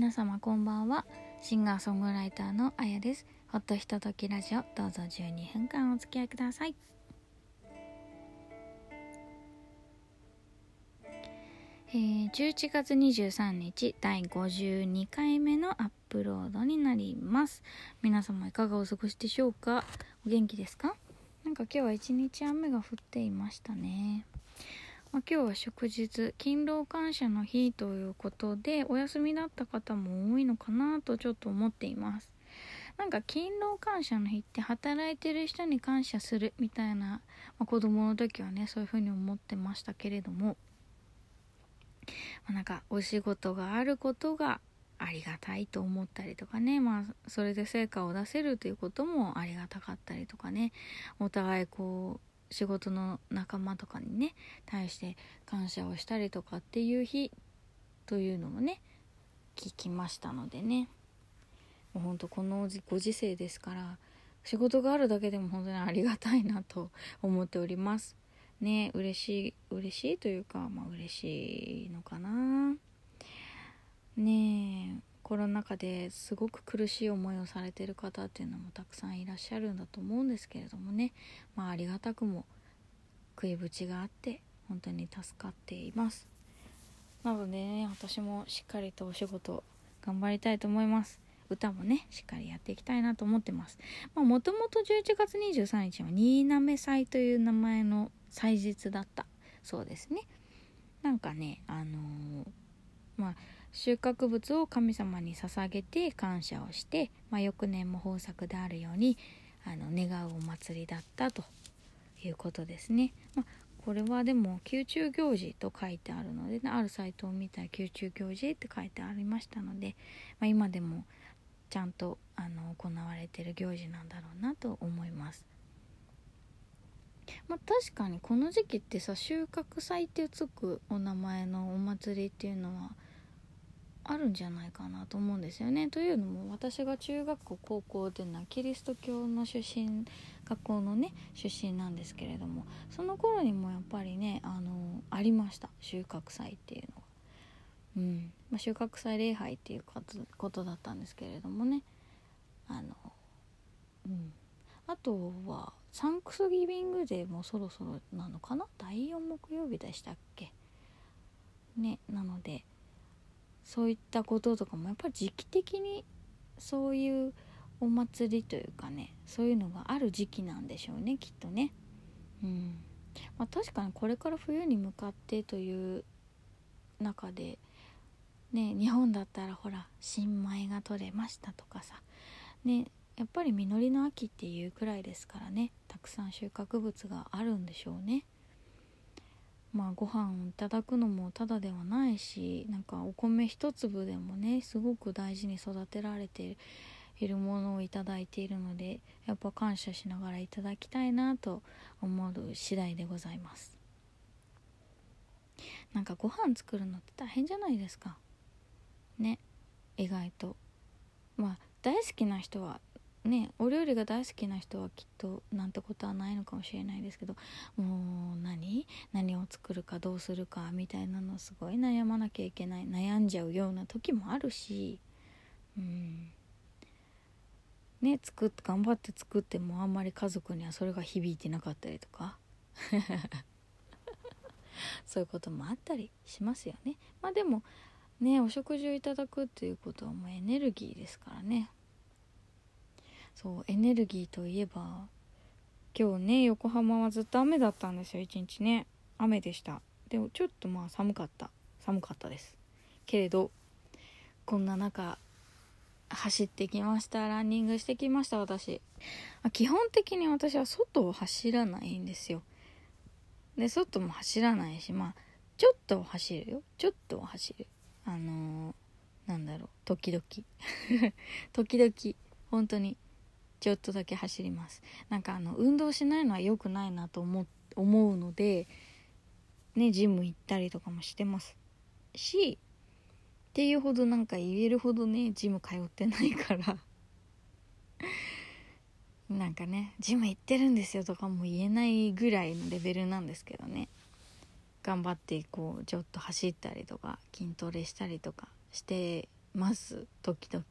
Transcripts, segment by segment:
皆様こんばんは。シンガーソングライターのあやです。ほっとひとときラジオ。どうぞ12分間お付き合いください。えー、11月23日第52回目のアップロードになります。皆様いかがお過ごしでしょうか？お元気ですか？なんか今日は一日雨が降っていましたね。まあ、今日は祝日勤労感謝の日ということでお休みだった方も多いのかなとちょっと思っています。なんか勤労感謝の日って働いてる人に感謝するみたいな、まあ、子供の時はねそういう風に思ってましたけれども、まあ、なんかお仕事があることがありがたいと思ったりとかねまあそれで成果を出せるということもありがたかったりとかねお互いこう仕事の仲間とかにね対して感謝をしたりとかっていう日というのもね聞きましたのでね。もうほんとこのご時世ですから仕事があるだけでも本当にありがたいなと思っております。ね嬉しい嬉しいというかまあ嬉しいのかな。ねえ。コロナ禍ですごく苦しい思いをされてる方っていうのもたくさんいらっしゃるんだと思うんですけれどもね。まあありがたくも食いぶちがあって本当に助かっています。なのでね私もしっかりとお仕事頑張りたいと思います。歌もねしっかりやっていきたいなと思ってます。もともと11月23日は新滑祭という名前の祭日だったそうですね。なんかねあのー、まあ収穫物を神様に捧げて感謝をして、まあ、翌年も豊作であるようにあの願うお祭りだったということですね。まあ、これはでも宮中行事と書いてあるので、あるサイトを見たら宮中行事って書いてありましたので、まあ、今でもちゃんとあの行われてる行事なんだろうなと思います。まあ、確かにこの時期ってさ収穫祭ってつくお名前のお祭りっていうのはあるんじゃないかなと思うんですよね。というのも私が中学校高校でなキリスト教の出身学校のね出身なんですけれどもその頃にもやっぱりねあのありました。収穫祭っていうのが。うん。まあ、収穫祭礼拝っていうことだったんですけれどもね。あの、うん、あとはサンクスギビングデーもそろそろなのかな？第4木曜日でしたっけ？ねなのでそういったこととかもやっぱり時期的にそういうお祭りというかねそういうのがある時期なんでしょうねきっとね。うんまあ、確かにこれから冬に向かってという中でね日本だったらほら新米が取れましたとかさねやっぱり実りの秋っていうくらいですからねたくさん収穫物があるんでしょうね。まあご飯をいただくのもただではないしなんかお米一粒でもねすごく大事に育てられているものをいただいているのでやっぱ感謝しながらいただきたいなと思う次第でございます。なんかご飯作るのって大変じゃないですか。ね。意外と。まあ大好きな人はねお料理が大好きな人はきっとなんてことはないのかもしれないですけどもう何？何を作るかどうするかみたいなのすごい悩まなきゃいけない悩んじゃうような時もあるしうん。ね作って頑張って作ってもあんまり家族にはそれが響いてなかったりとか。そういうこともあったりしますよね。まあでもねお食事をいただくっていうことはもうエネルギーですからね。そうエネルギーといえば今日ね横浜はずっと雨だったんですよ一日ね。雨でした。でもちょっとまあ寒かった。寒かったです。けれどこんな中走ってきました。ランニングしてきました私。基本的に私は外を走らないんですよ。で外も走らないしまあちょっと走るよ。ちょっと走る。あのー、なんだろう。時々。時々。本当に。ちょっとだけ走ります。なんかあの運動しないのは良くないなと思思うのでねジム行ったりとかもしてます。しっていうほどなんか言えるほどねジム通ってないから。なんかねジム行ってるんですよとかも言えないぐらいのレベルなんですけどね。頑張ってこうちょっと走ったりとか筋トレしたりとかしてます時々。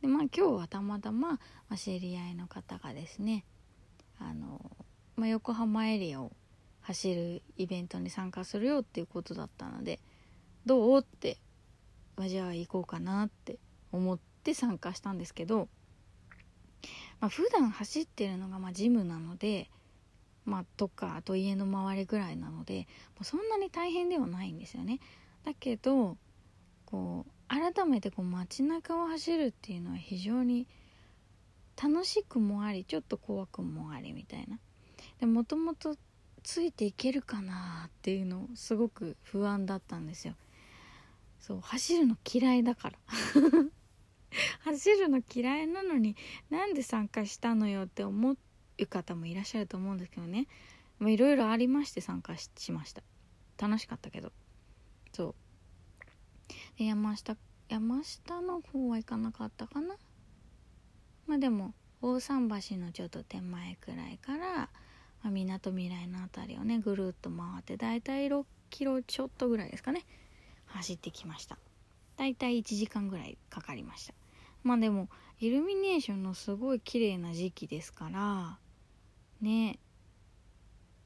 でまあ今日はたまたま、知り合いの方がですねあの、まあ、横浜エリアを走るイベントに参加するよっていうことだったのでどうって、まあ、じゃあ行こうかなって思って参加したんですけど、まあ、普段走ってるのがまジムなのでまあ、とかあと家の周りぐらいなのでそんなに大変ではないんですよね。だけどこう改めてこう街中を走るっていうのは非常に楽しくもありちょっと怖くもありみたいな。でもともとついていけるかなっていうのすごく不安だったんですよ。そう走るの嫌いだから 走るの嫌いなのになんで参加したのよって思う方もいらっしゃると思うんですけどねいろいろありまして参加しました楽しかったけど山下山下の方は行かなかったかな？まあでも大桟橋のちょっと手前くらいからみなとみらいの辺りをねぐるっと回ってだいたい6キロちょっとぐらいですかね。走ってきました。だいたい1時間ぐらいかかりました。まあでもイルミネーションのすごい綺麗な時期ですからね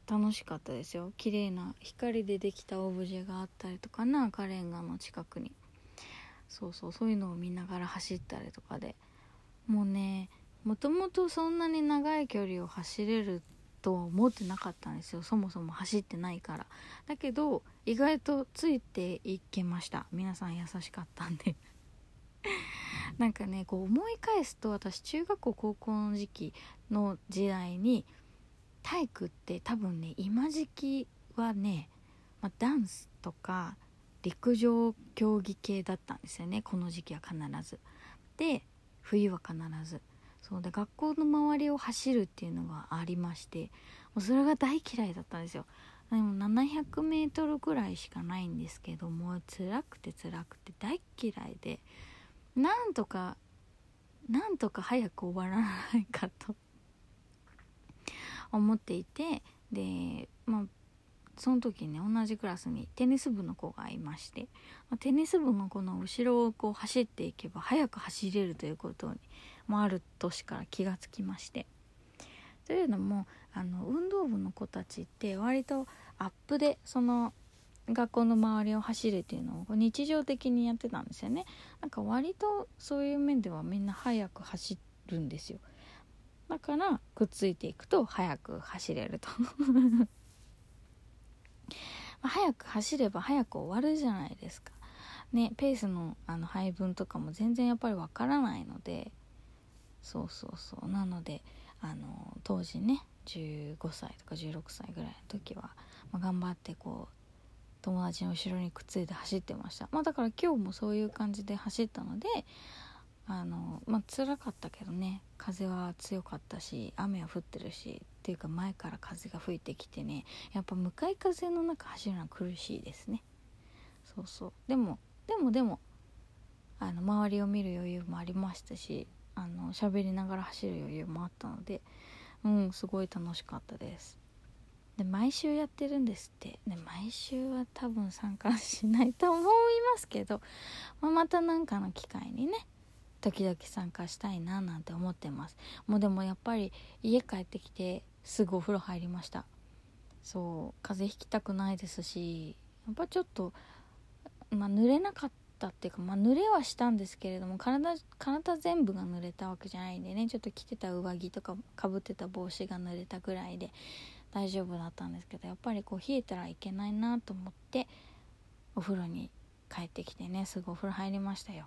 楽しかったですよ。綺麗な光でできたオブジェがあったりとかな赤レンガの近くに。そうそうそういうのを見ながら走ったりとかで。もうねもともとそんなに長い距離を走れるとは思ってなかったんですよ。そもそも走ってないから。だけど意外とついていけました。皆さん優しかったんで。なんかねこう思い返すと私中学校高校の時期の時代に体育って多分ね今時期はね、まあ、ダンスとか陸上競技系だったんですよねこの時期は必ず。で冬は必ず。そうで学校の周りを走るっていうのがありましてもうそれが大嫌いだったんですよでも 700m ぐらいしかないんですけども辛くて辛くて大嫌いでなんとかなんとか早く終わらないかと思っていてでまあその時ね同じクラスにテニス部の子がいましてテニス部の子の後ろをこう走っていけば速く走れるということにもある年から気がつきまして。というのもあの運動部の子たちって割とアップでその学校の周りを走るっていうのを日常的にやってたんですよね。なんか割とそういう面ではみんな速く走るんですよ。だからくっついていくと速く走れると。ま早く走れば早く終わるじゃないですか。ねペースのあの配分とかも全然やっぱりわからないので。そうそうそう。なのであの当時ね15歳とか16歳ぐらいの時は、まあ、頑張ってこう友達の後ろにくっついて走ってました。まあだから今日もそういう感じで走ったのであのまあ辛かったけどね風は強かったし雨は降ってるしっていうか前から風が吹いてきてねやっぱ向かい風の中走るのは苦しいですね。そうそう。でもでもでもあの周りを見る余裕もありましたしあの喋りながら走る余裕もあったのでうんすごい楽しかったです。で毎週やってるんですって。で毎週は多分参加しないと思いますけど、まあ、また何かの機会にね時々参加したいななんて思ってます。もうでもやっぱり家帰ってきてすぐお風呂入りました。そう風邪ひきたくないですしやっぱちょっとまあ濡れなかったっていうかまあ濡れはしたんですけれども体体全部が濡れたわけじゃないんでねちょっと着てた上着とかかぶってた帽子が濡れたぐらいで大丈夫だったんですけどやっぱりこう冷えたらいけないなと思ってお風呂に帰ってきてねすぐお風呂入りましたよ。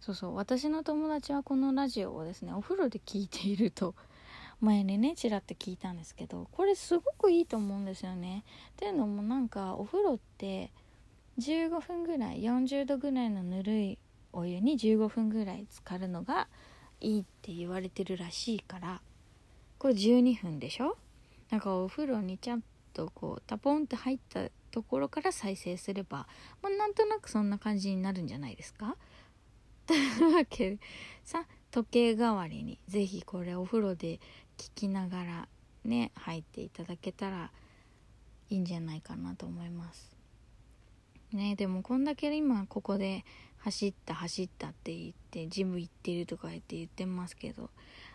そうそう。私の友達はこのラジオをですねお風呂で聞いていると 前にねちらっと聞いたんですけどこれすごくいいと思うんですよね。っていうのもなんかお風呂って15分ぐらい40度ぐらいのぬるいお湯に15分ぐらい浸かるのがいいって言われてるらしいからこれ12分でしょ？なんかお風呂にちゃんとこうタポンって入ったところから再生すれば、まあ、なんとなくそんな感じになるんじゃないですか？というわけでさ時計代わりに是非これお風呂で聞きながらね入っていただけたらいいんじゃないかなと思います。ねでもこんだけ今ここで走った走ったって言ってジム行ってるとか言って言ってますけど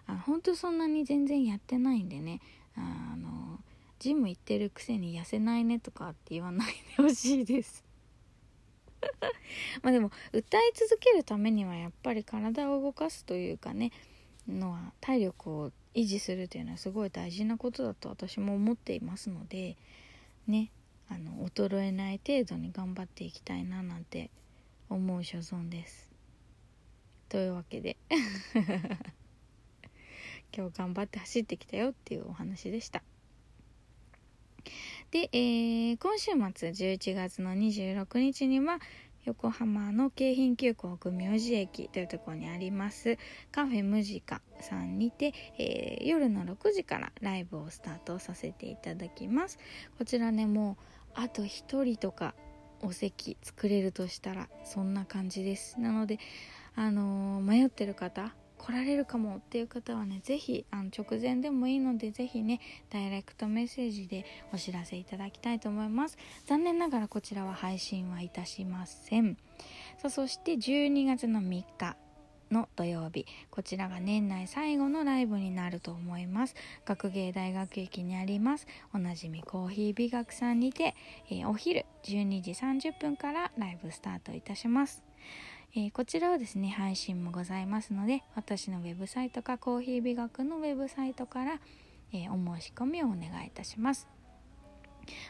あ本当そんなに全然やってないんでねあのジム行ってるくせに痩せないねとかって言わないでほしいです。まあでも歌い続けるためにはやっぱり体を動かすというかねのは体力を維持するというのはすごい大事なことだと私も思っていますのでねあの衰えない程度に頑張っていきたいななんて思う所存です。というわけで 今日頑張って走ってきたよっていうお話でした。で、えー、今週末11月の26日には横浜の京浜急行組明寺駅というところにありますカフェムジカさんにて、えー、夜の6時からライブをスタートさせていただきます。こちらねもうあと1人とかお席作れるとしたらそんな感じです。なのであのー、迷ってる方来られるかもっていう方はね是非直前でもいいので是非ねダイレクトメッセージでお知らせいただきたいと思います。残念ながらこちらは配信はいたしません。さあそして12月の3日の土曜日。こちらが年内最後のライブになると思います。学芸大学駅にありますおなじみコーヒー美学さんにて、えー、お昼12時30分からライブスタートいたします。えー、こちらはですね配信もございますので私のウェブサイトかコーヒー美学のウェブサイトから、えー、お申し込みをお願いいたします。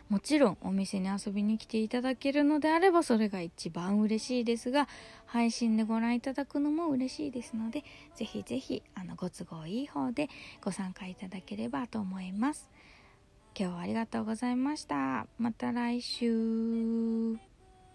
もちろんお店に遊びに来ていただけるのであればそれが一番嬉しいですが配信でご覧いただくのも嬉しいですのでぜひぜひあのご都合いい方でご参加いただければと思います。今日はありがとうございました。また来週。